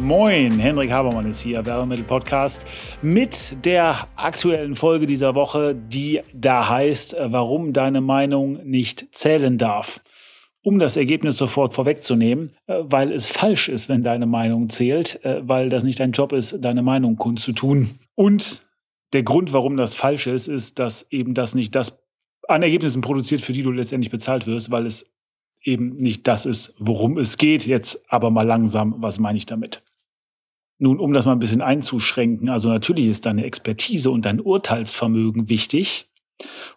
Moin, Henrik Habermann ist hier, Werbemittel-Podcast, mit der aktuellen Folge dieser Woche, die da heißt, äh, warum deine Meinung nicht zählen darf. Um das Ergebnis sofort vorwegzunehmen, äh, weil es falsch ist, wenn deine Meinung zählt, äh, weil das nicht dein Job ist, deine Meinung kundzutun. Und der Grund, warum das falsch ist, ist, dass eben das nicht das an Ergebnissen produziert, für die du letztendlich bezahlt wirst, weil es eben nicht das ist, worum es geht. Jetzt aber mal langsam, was meine ich damit? Nun, um das mal ein bisschen einzuschränken, also natürlich ist deine Expertise und dein Urteilsvermögen wichtig.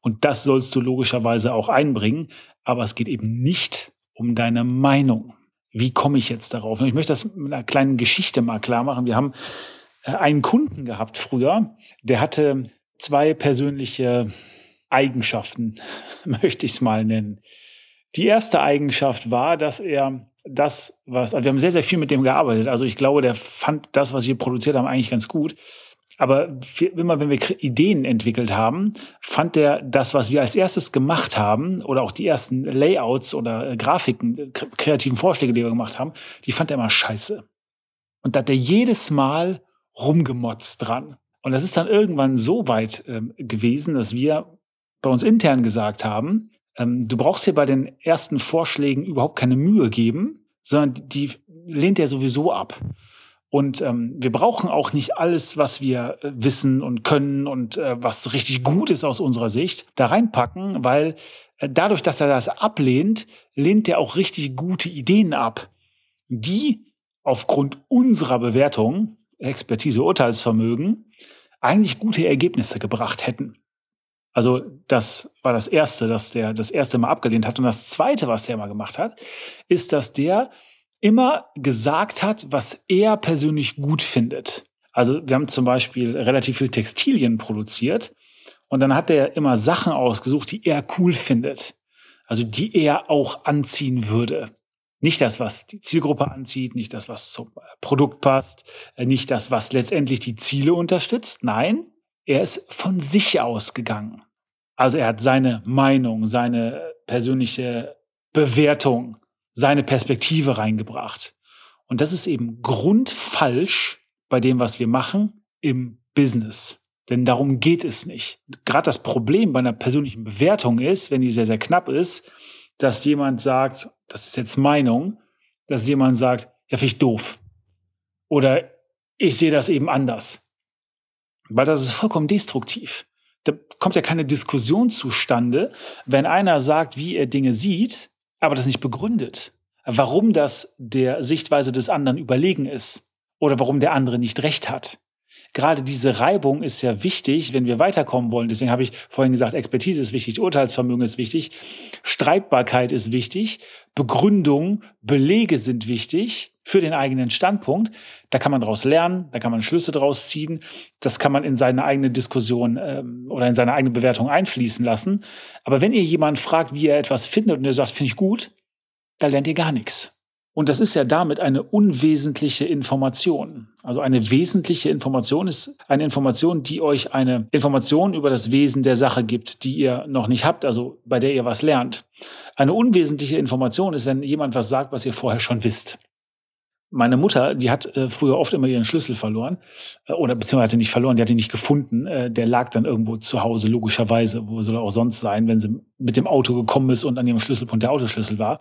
Und das sollst du logischerweise auch einbringen. Aber es geht eben nicht um deine Meinung. Wie komme ich jetzt darauf? Ich möchte das mit einer kleinen Geschichte mal klar machen. Wir haben äh, einen Kunden gehabt früher, der hatte zwei persönliche Eigenschaften, möchte ich es mal nennen. Die erste Eigenschaft war, dass er das, was, also wir haben sehr, sehr viel mit dem gearbeitet. Also ich glaube, der fand das, was wir produziert haben, eigentlich ganz gut. Aber immer wenn wir Ideen entwickelt haben, fand der das, was wir als erstes gemacht haben, oder auch die ersten Layouts oder äh, Grafiken, kreativen Vorschläge, die wir gemacht haben, die fand er immer scheiße. Und da hat er jedes Mal rumgemotzt dran. Und das ist dann irgendwann so weit ähm, gewesen, dass wir bei uns intern gesagt haben, ähm, du brauchst dir bei den ersten Vorschlägen überhaupt keine Mühe geben, sondern die lehnt er sowieso ab. Und ähm, wir brauchen auch nicht alles, was wir äh, wissen und können und äh, was richtig gut ist aus unserer Sicht, da reinpacken, weil äh, dadurch, dass er das ablehnt, lehnt er auch richtig gute Ideen ab, die aufgrund unserer Bewertung, Expertise, Urteilsvermögen, eigentlich gute Ergebnisse gebracht hätten. Also das war das Erste, dass der das erste Mal abgelehnt hat. Und das Zweite, was der mal gemacht hat, ist, dass der immer gesagt hat, was er persönlich gut findet. Also wir haben zum Beispiel relativ viel Textilien produziert und dann hat er immer Sachen ausgesucht, die er cool findet. Also die er auch anziehen würde. Nicht das, was die Zielgruppe anzieht, nicht das, was zum Produkt passt, äh, nicht das, was letztendlich die Ziele unterstützt. Nein, er ist von sich ausgegangen. Also er hat seine Meinung, seine persönliche Bewertung, seine Perspektive reingebracht. Und das ist eben grundfalsch bei dem, was wir machen im Business. Denn darum geht es nicht. Gerade das Problem bei einer persönlichen Bewertung ist, wenn die sehr, sehr knapp ist, dass jemand sagt, das ist jetzt Meinung, dass jemand sagt, ja, finde ich doof. Oder ich sehe das eben anders. Weil das ist vollkommen destruktiv da kommt ja keine Diskussion zustande, wenn einer sagt, wie er Dinge sieht, aber das nicht begründet. Warum das der Sichtweise des anderen überlegen ist oder warum der andere nicht recht hat. Gerade diese Reibung ist ja wichtig, wenn wir weiterkommen wollen. Deswegen habe ich vorhin gesagt, Expertise ist wichtig, Urteilsvermögen ist wichtig, Streitbarkeit ist wichtig, Begründung, Belege sind wichtig für den eigenen Standpunkt. Da kann man daraus lernen, da kann man Schlüsse daraus ziehen. Das kann man in seine eigene Diskussion ähm, oder in seine eigene Bewertung einfließen lassen. Aber wenn ihr jemanden fragt, wie er etwas findet und er sagt, finde ich gut, da lernt ihr gar nichts. Und das ist ja damit eine unwesentliche Information. Also eine wesentliche Information ist eine Information, die euch eine Information über das Wesen der Sache gibt, die ihr noch nicht habt, also bei der ihr was lernt. Eine unwesentliche Information ist, wenn jemand was sagt, was ihr vorher schon wisst meine Mutter, die hat äh, früher oft immer ihren Schlüssel verloren äh, oder beziehungsweise nicht verloren, die hat ihn nicht gefunden. Äh, der lag dann irgendwo zu Hause, logischerweise, wo soll er auch sonst sein, wenn sie mit dem Auto gekommen ist und an ihrem Schlüsselpunkt der Autoschlüssel war.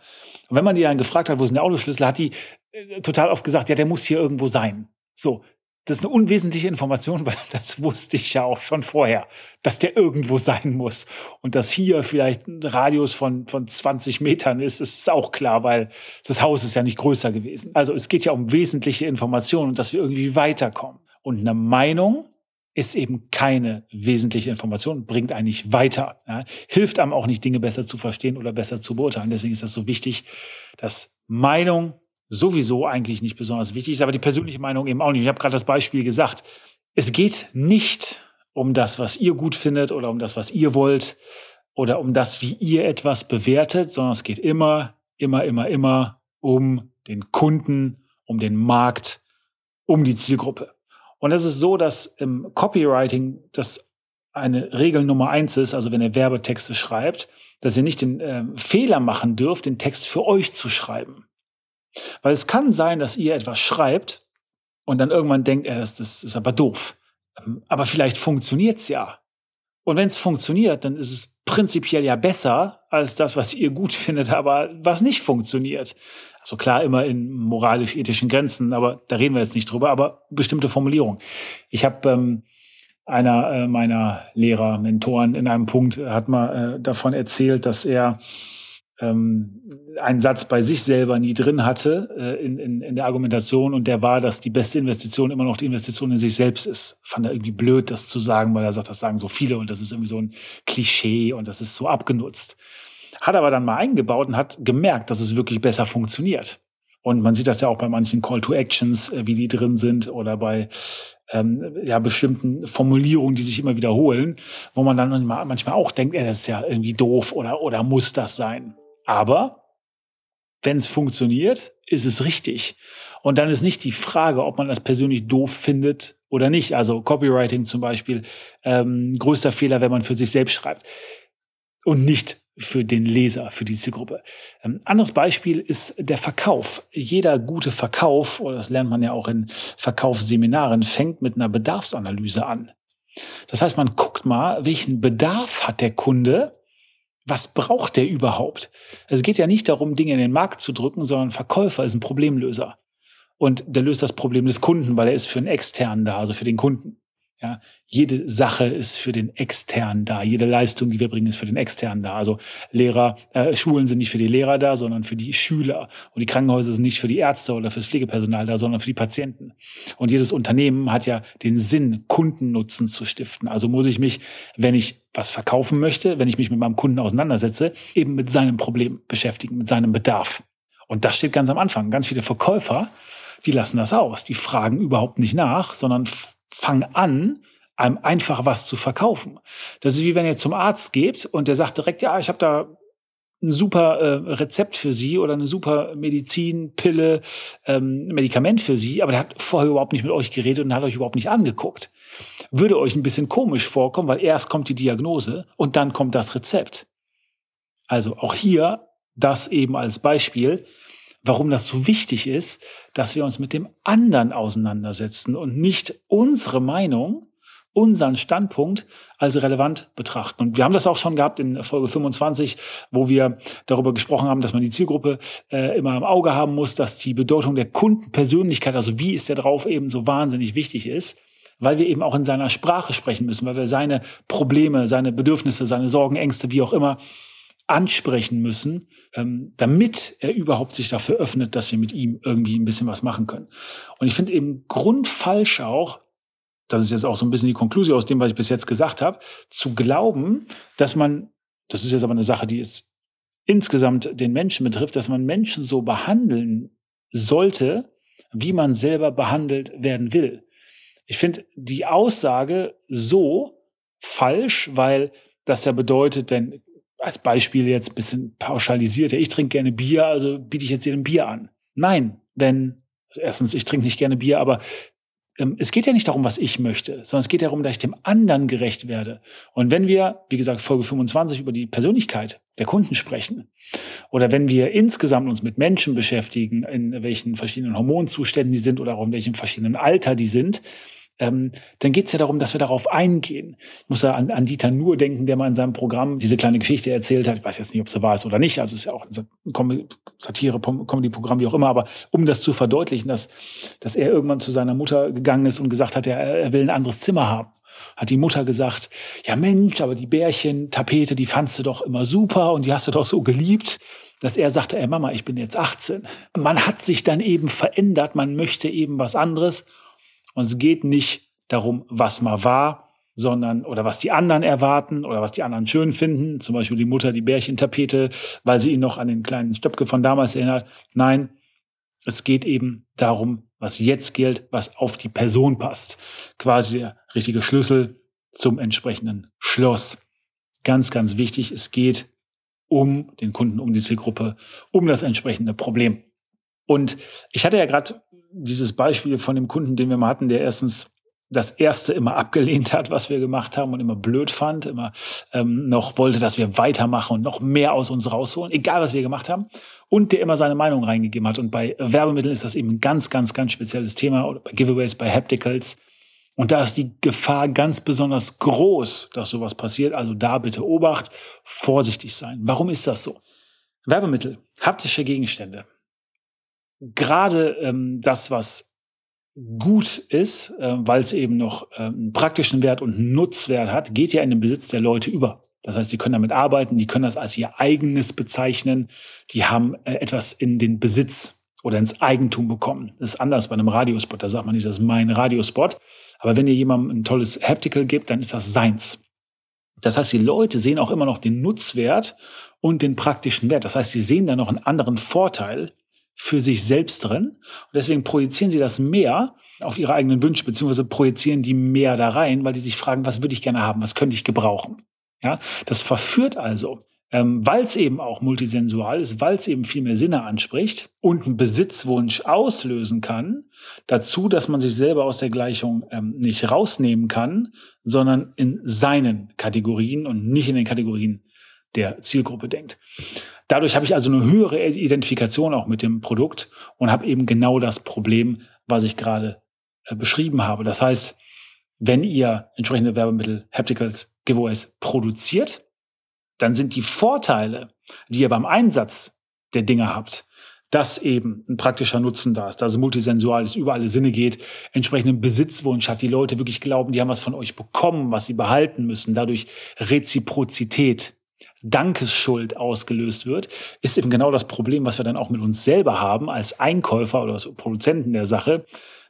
Und wenn man die dann gefragt hat, wo ist denn der Autoschlüssel, hat die äh, total oft gesagt, ja, der muss hier irgendwo sein. So, das ist eine unwesentliche Information, weil das wusste ich ja auch schon vorher, dass der irgendwo sein muss. Und dass hier vielleicht ein Radius von, von 20 Metern ist, ist auch klar, weil das Haus ist ja nicht größer gewesen. Also es geht ja um wesentliche Informationen und dass wir irgendwie weiterkommen. Und eine Meinung ist eben keine wesentliche Information, bringt eigentlich weiter, ja, hilft einem auch nicht, Dinge besser zu verstehen oder besser zu beurteilen. Deswegen ist das so wichtig, dass Meinung sowieso eigentlich nicht besonders wichtig ist, aber die persönliche Meinung eben auch nicht. Ich habe gerade das Beispiel gesagt. Es geht nicht um das, was ihr gut findet oder um das, was ihr wollt oder um das, wie ihr etwas bewertet, sondern es geht immer, immer, immer, immer um den Kunden, um den Markt, um die Zielgruppe. Und es ist so, dass im Copywriting das eine Regel Nummer eins ist, also wenn ihr Werbetexte schreibt, dass ihr nicht den äh, Fehler machen dürft, den Text für euch zu schreiben. Weil es kann sein, dass ihr etwas schreibt und dann irgendwann denkt, äh, das, das ist aber doof. Ähm, aber vielleicht funktioniert's ja. Und wenn es funktioniert, dann ist es prinzipiell ja besser als das, was ihr gut findet, aber was nicht funktioniert. Also klar, immer in moralisch-ethischen Grenzen, aber da reden wir jetzt nicht drüber, aber bestimmte Formulierungen. Ich habe ähm, einer äh, meiner Lehrer, Mentoren in einem Punkt hat mal äh, davon erzählt, dass er ähm, einen Satz bei sich selber nie drin hatte äh, in, in, in der Argumentation und der war, dass die beste Investition immer noch die Investition in sich selbst ist. Fand er irgendwie blöd, das zu sagen, weil er sagt, das sagen so viele und das ist irgendwie so ein Klischee und das ist so abgenutzt. Hat aber dann mal eingebaut und hat gemerkt, dass es wirklich besser funktioniert. Und man sieht das ja auch bei manchen Call to Actions, äh, wie die drin sind oder bei ähm, ja, bestimmten Formulierungen, die sich immer wiederholen, wo man dann manchmal, manchmal auch denkt, ey, das ist ja irgendwie doof oder, oder muss das sein? Aber wenn es funktioniert, ist es richtig. Und dann ist nicht die Frage, ob man das persönlich doof findet oder nicht. Also Copywriting zum Beispiel, ähm, größter Fehler, wenn man für sich selbst schreibt und nicht für den Leser, für die Zielgruppe. Ähm, anderes Beispiel ist der Verkauf. Jeder gute Verkauf, oder das lernt man ja auch in Verkaufsseminaren, fängt mit einer Bedarfsanalyse an. Das heißt, man guckt mal, welchen Bedarf hat der Kunde was braucht der überhaupt? Es geht ja nicht darum, Dinge in den Markt zu drücken, sondern Verkäufer ist ein Problemlöser. Und der löst das Problem des Kunden, weil er ist für einen externen da, also für den Kunden. Ja, jede Sache ist für den externen da. Jede Leistung, die wir bringen, ist für den externen da. Also Lehrer, äh, Schulen sind nicht für die Lehrer da, sondern für die Schüler. Und die Krankenhäuser sind nicht für die Ärzte oder fürs Pflegepersonal da, sondern für die Patienten. Und jedes Unternehmen hat ja den Sinn, Kundennutzen zu stiften. Also muss ich mich, wenn ich was verkaufen möchte, wenn ich mich mit meinem Kunden auseinandersetze, eben mit seinem Problem beschäftigen, mit seinem Bedarf. Und das steht ganz am Anfang. Ganz viele Verkäufer, die lassen das aus. Die fragen überhaupt nicht nach, sondern fang an, einem einfach was zu verkaufen. Das ist wie wenn ihr zum Arzt geht und der sagt direkt, ja, ich habe da ein super äh, Rezept für Sie oder eine super Medizin, Pille, ähm, Medikament für Sie, aber der hat vorher überhaupt nicht mit euch geredet und hat euch überhaupt nicht angeguckt. Würde euch ein bisschen komisch vorkommen, weil erst kommt die Diagnose und dann kommt das Rezept. Also auch hier das eben als Beispiel warum das so wichtig ist, dass wir uns mit dem anderen auseinandersetzen und nicht unsere Meinung, unseren Standpunkt als relevant betrachten. Und wir haben das auch schon gehabt in Folge 25, wo wir darüber gesprochen haben, dass man die Zielgruppe äh, immer im Auge haben muss, dass die Bedeutung der Kundenpersönlichkeit, also wie ist der drauf, eben so wahnsinnig wichtig ist weil wir eben auch in seiner Sprache sprechen müssen, weil wir seine Probleme, seine Bedürfnisse, seine Sorgen, Ängste, wie auch immer, ansprechen müssen, ähm, damit er überhaupt sich dafür öffnet, dass wir mit ihm irgendwie ein bisschen was machen können. Und ich finde eben grundfalsch auch, das ist jetzt auch so ein bisschen die Konklusion aus dem, was ich bis jetzt gesagt habe, zu glauben, dass man, das ist jetzt aber eine Sache, die es insgesamt den Menschen betrifft, dass man Menschen so behandeln sollte, wie man selber behandelt werden will. Ich finde die Aussage so falsch, weil das ja bedeutet, wenn als Beispiel jetzt ein bisschen pauschalisiert, ja, ich trinke gerne Bier, also biete ich jetzt jedem Bier an. Nein, denn also erstens, ich trinke nicht gerne Bier, aber ähm, es geht ja nicht darum, was ich möchte, sondern es geht darum, dass ich dem anderen gerecht werde. Und wenn wir, wie gesagt, Folge 25 über die Persönlichkeit der Kunden sprechen, oder wenn wir insgesamt uns mit Menschen beschäftigen, in welchen verschiedenen Hormonzuständen die sind oder auch in welchem verschiedenen Alter die sind, ähm, dann geht es ja darum, dass wir darauf eingehen. Ich muss ja an, an Dieter Nuhr denken, der mal in seinem Programm diese kleine Geschichte erzählt hat. Ich weiß jetzt nicht, ob sie wahr ist oder nicht. Also es ist ja auch ein Satire, Comedy-Programm, wie auch immer. Aber um das zu verdeutlichen, dass, dass er irgendwann zu seiner Mutter gegangen ist und gesagt hat, er, er will ein anderes Zimmer haben hat die Mutter gesagt, ja Mensch, aber die Bärchen-Tapete, die fandst du doch immer super und die hast du doch so geliebt, dass er sagte, ey Mama, ich bin jetzt 18. Man hat sich dann eben verändert, man möchte eben was anderes und es geht nicht darum, was mal war, sondern oder was die anderen erwarten oder was die anderen schön finden. Zum Beispiel die Mutter die Bärchentapete, weil sie ihn noch an den kleinen Stöpke von damals erinnert. Nein, es geht eben darum, was jetzt gilt, was auf die Person passt. Quasi der richtige Schlüssel zum entsprechenden Schloss. Ganz, ganz wichtig, es geht um den Kunden, um die Zielgruppe, um das entsprechende Problem. Und ich hatte ja gerade dieses Beispiel von dem Kunden, den wir mal hatten, der erstens das erste immer abgelehnt hat, was wir gemacht haben und immer blöd fand, immer ähm, noch wollte, dass wir weitermachen und noch mehr aus uns rausholen, egal was wir gemacht haben, und der immer seine Meinung reingegeben hat. Und bei Werbemitteln ist das eben ein ganz, ganz, ganz spezielles Thema oder bei Giveaways, bei Hapticals. Und da ist die Gefahr ganz besonders groß, dass sowas passiert. Also da bitte Obacht, vorsichtig sein. Warum ist das so? Werbemittel, haptische Gegenstände. Gerade ähm, das, was gut ist, äh, weil es eben noch äh, einen praktischen Wert und einen Nutzwert hat, geht ja in den Besitz der Leute über. Das heißt, die können damit arbeiten, die können das als ihr eigenes bezeichnen, die haben äh, etwas in den Besitz oder ins Eigentum bekommen. Das ist anders bei einem Radiospot, da sagt man nicht, das ist mein Radiospot. Aber wenn ihr jemandem ein tolles Haptical gebt, dann ist das seins. Das heißt, die Leute sehen auch immer noch den Nutzwert und den praktischen Wert. Das heißt, sie sehen da noch einen anderen Vorteil, für sich selbst drin. Und deswegen projizieren sie das mehr auf ihre eigenen Wünsche, beziehungsweise projizieren die mehr da rein, weil die sich fragen, was würde ich gerne haben, was könnte ich gebrauchen. Ja, das verführt also, ähm, weil es eben auch multisensual ist, weil es eben viel mehr Sinne anspricht und einen Besitzwunsch auslösen kann, dazu, dass man sich selber aus der Gleichung ähm, nicht rausnehmen kann, sondern in seinen Kategorien und nicht in den Kategorien der Zielgruppe denkt. Dadurch habe ich also eine höhere Identifikation auch mit dem Produkt und habe eben genau das Problem, was ich gerade äh, beschrieben habe. Das heißt, wenn ihr entsprechende Werbemittel, Hapticals, Giveaways produziert, dann sind die Vorteile, die ihr beim Einsatz der Dinge habt, dass eben ein praktischer Nutzen da ist, dass es multisensual ist, über alle Sinne geht, entsprechenden Besitzwunsch hat, die Leute wirklich glauben, die haben was von euch bekommen, was sie behalten müssen, dadurch Reziprozität Dankesschuld ausgelöst wird, ist eben genau das Problem, was wir dann auch mit uns selber haben als Einkäufer oder als Produzenten der Sache,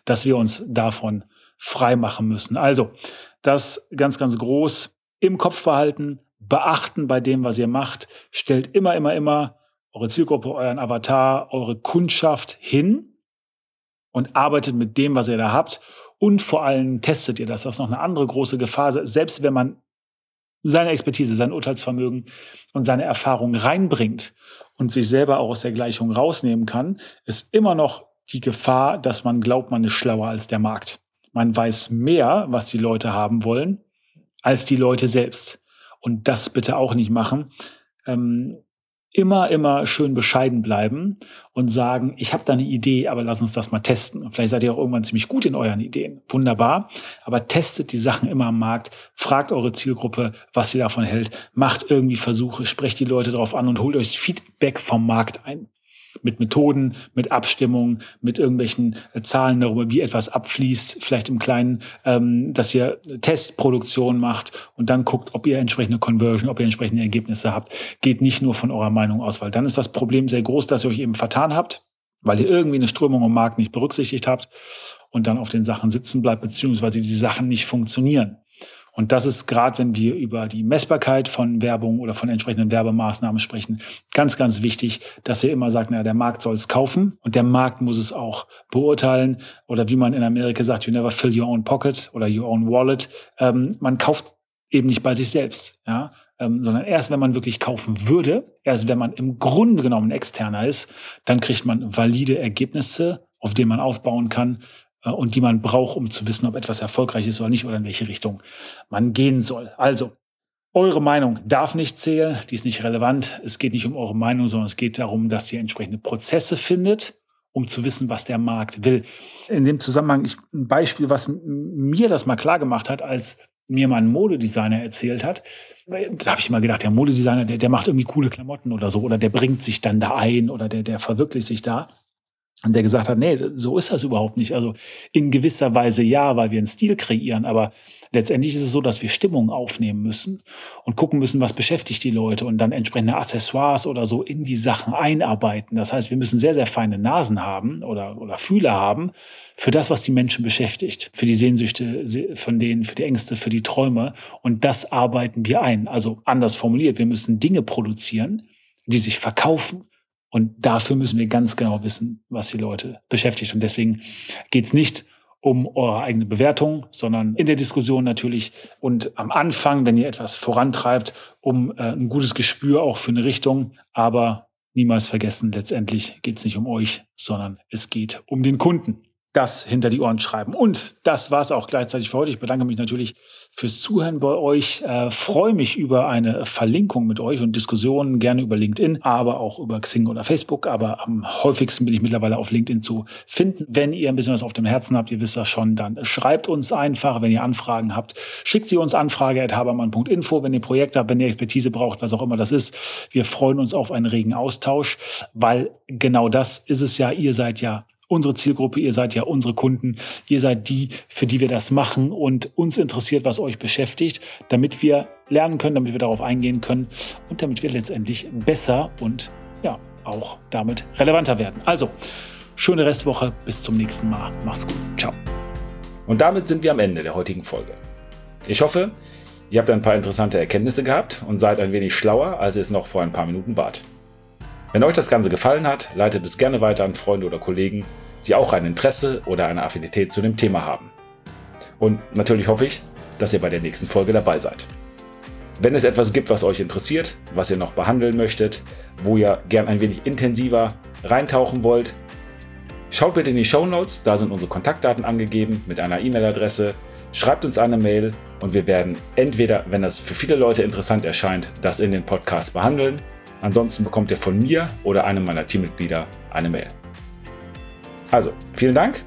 dass wir uns davon frei machen müssen. Also das ganz, ganz groß im Kopf behalten, beachten bei dem, was ihr macht. Stellt immer, immer, immer eure Zielgruppe, euren Avatar, eure Kundschaft hin und arbeitet mit dem, was ihr da habt. Und vor allem testet ihr das. Das ist noch eine andere große Gefahr. Selbst wenn man seine Expertise, sein Urteilsvermögen und seine Erfahrung reinbringt und sich selber auch aus der Gleichung rausnehmen kann, ist immer noch die Gefahr, dass man glaubt, man ist schlauer als der Markt. Man weiß mehr, was die Leute haben wollen, als die Leute selbst. Und das bitte auch nicht machen. Ähm, immer, immer schön bescheiden bleiben und sagen, ich habe da eine Idee, aber lass uns das mal testen. Vielleicht seid ihr auch irgendwann ziemlich gut in euren Ideen. Wunderbar. Aber testet die Sachen immer am Markt, fragt eure Zielgruppe, was sie davon hält, macht irgendwie Versuche, sprecht die Leute drauf an und holt euch Feedback vom Markt ein mit Methoden, mit Abstimmungen, mit irgendwelchen äh, Zahlen darüber, wie etwas abfließt, vielleicht im Kleinen, ähm, dass ihr Testproduktion macht und dann guckt, ob ihr entsprechende Conversion, ob ihr entsprechende Ergebnisse habt. Geht nicht nur von eurer Meinung aus, weil dann ist das Problem sehr groß, dass ihr euch eben vertan habt, weil ihr irgendwie eine Strömung im Markt nicht berücksichtigt habt und dann auf den Sachen sitzen bleibt, beziehungsweise die Sachen nicht funktionieren. Und das ist gerade, wenn wir über die Messbarkeit von Werbung oder von entsprechenden Werbemaßnahmen sprechen, ganz, ganz wichtig, dass ihr immer sagt, naja, der Markt soll es kaufen und der Markt muss es auch beurteilen. Oder wie man in Amerika sagt, you never fill your own pocket oder your own wallet. Ähm, man kauft eben nicht bei sich selbst, ja, ähm, sondern erst wenn man wirklich kaufen würde, erst wenn man im Grunde genommen externer ist, dann kriegt man valide Ergebnisse, auf denen man aufbauen kann, und die man braucht, um zu wissen, ob etwas erfolgreich ist oder nicht oder in welche Richtung man gehen soll. Also, eure Meinung darf nicht zählen, die ist nicht relevant. Es geht nicht um eure Meinung, sondern es geht darum, dass ihr entsprechende Prozesse findet, um zu wissen, was der Markt will. In dem Zusammenhang ich, ein Beispiel, was mir das mal klar gemacht hat, als mir mal ein Modedesigner erzählt hat, da habe ich immer gedacht, der Modedesigner, der, der macht irgendwie coole Klamotten oder so, oder der bringt sich dann da ein oder der, der verwirklicht sich da. Und der gesagt hat, nee, so ist das überhaupt nicht. Also in gewisser Weise ja, weil wir einen Stil kreieren, aber letztendlich ist es so, dass wir Stimmung aufnehmen müssen und gucken müssen, was beschäftigt die Leute und dann entsprechende Accessoires oder so in die Sachen einarbeiten. Das heißt, wir müssen sehr, sehr feine Nasen haben oder, oder Fühler haben für das, was die Menschen beschäftigt, für die Sehnsüchte von denen, für die Ängste, für die Träume. Und das arbeiten wir ein. Also anders formuliert, wir müssen Dinge produzieren, die sich verkaufen und dafür müssen wir ganz genau wissen, was die Leute beschäftigt. Und deswegen geht es nicht um eure eigene Bewertung, sondern in der Diskussion natürlich und am Anfang, wenn ihr etwas vorantreibt, um äh, ein gutes Gespür auch für eine Richtung. Aber niemals vergessen, letztendlich geht es nicht um euch, sondern es geht um den Kunden das hinter die Ohren schreiben. Und das war es auch gleichzeitig für heute. Ich bedanke mich natürlich fürs Zuhören bei euch. Äh, freue mich über eine Verlinkung mit euch und Diskussionen, gerne über LinkedIn, aber auch über Xing oder Facebook. Aber am häufigsten bin ich mittlerweile auf LinkedIn zu finden. Wenn ihr ein bisschen was auf dem Herzen habt, ihr wisst das schon, dann schreibt uns einfach. Wenn ihr Anfragen habt, schickt sie uns anfrage.habermann.info. Wenn ihr Projekte habt, wenn ihr Expertise braucht, was auch immer das ist. Wir freuen uns auf einen regen Austausch, weil genau das ist es ja. Ihr seid ja unsere Zielgruppe, ihr seid ja unsere Kunden, ihr seid die, für die wir das machen und uns interessiert, was euch beschäftigt, damit wir lernen können, damit wir darauf eingehen können und damit wir letztendlich besser und ja, auch damit relevanter werden. Also, schöne Restwoche, bis zum nächsten Mal. Macht's gut. Ciao. Und damit sind wir am Ende der heutigen Folge. Ich hoffe, ihr habt ein paar interessante Erkenntnisse gehabt und seid ein wenig schlauer, als ihr es noch vor ein paar Minuten wart. Wenn euch das Ganze gefallen hat, leitet es gerne weiter an Freunde oder Kollegen, die auch ein Interesse oder eine Affinität zu dem Thema haben. Und natürlich hoffe ich, dass ihr bei der nächsten Folge dabei seid. Wenn es etwas gibt, was euch interessiert, was ihr noch behandeln möchtet, wo ihr gern ein wenig intensiver reintauchen wollt, schaut bitte in die Show Notes, da sind unsere Kontaktdaten angegeben mit einer E-Mail-Adresse. Schreibt uns eine Mail und wir werden entweder, wenn das für viele Leute interessant erscheint, das in den Podcast behandeln Ansonsten bekommt ihr von mir oder einem meiner Teammitglieder eine Mail. Also, vielen Dank